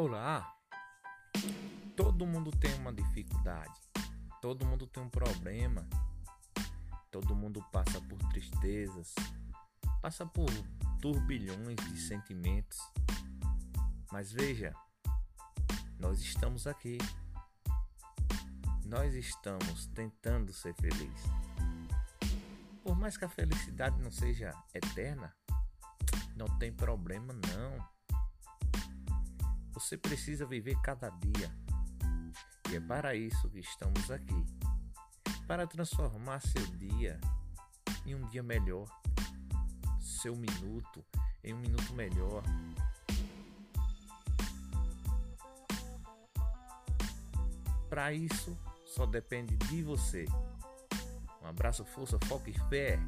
Olá! Todo mundo tem uma dificuldade, todo mundo tem um problema, todo mundo passa por tristezas, passa por turbilhões de sentimentos. Mas veja, nós estamos aqui, nós estamos tentando ser felizes. Por mais que a felicidade não seja eterna, não tem problema não você precisa viver cada dia. E é para isso que estamos aqui para transformar seu dia em um dia melhor, seu minuto em um minuto melhor. Para isso, só depende de você. Um abraço, força, foco e fé.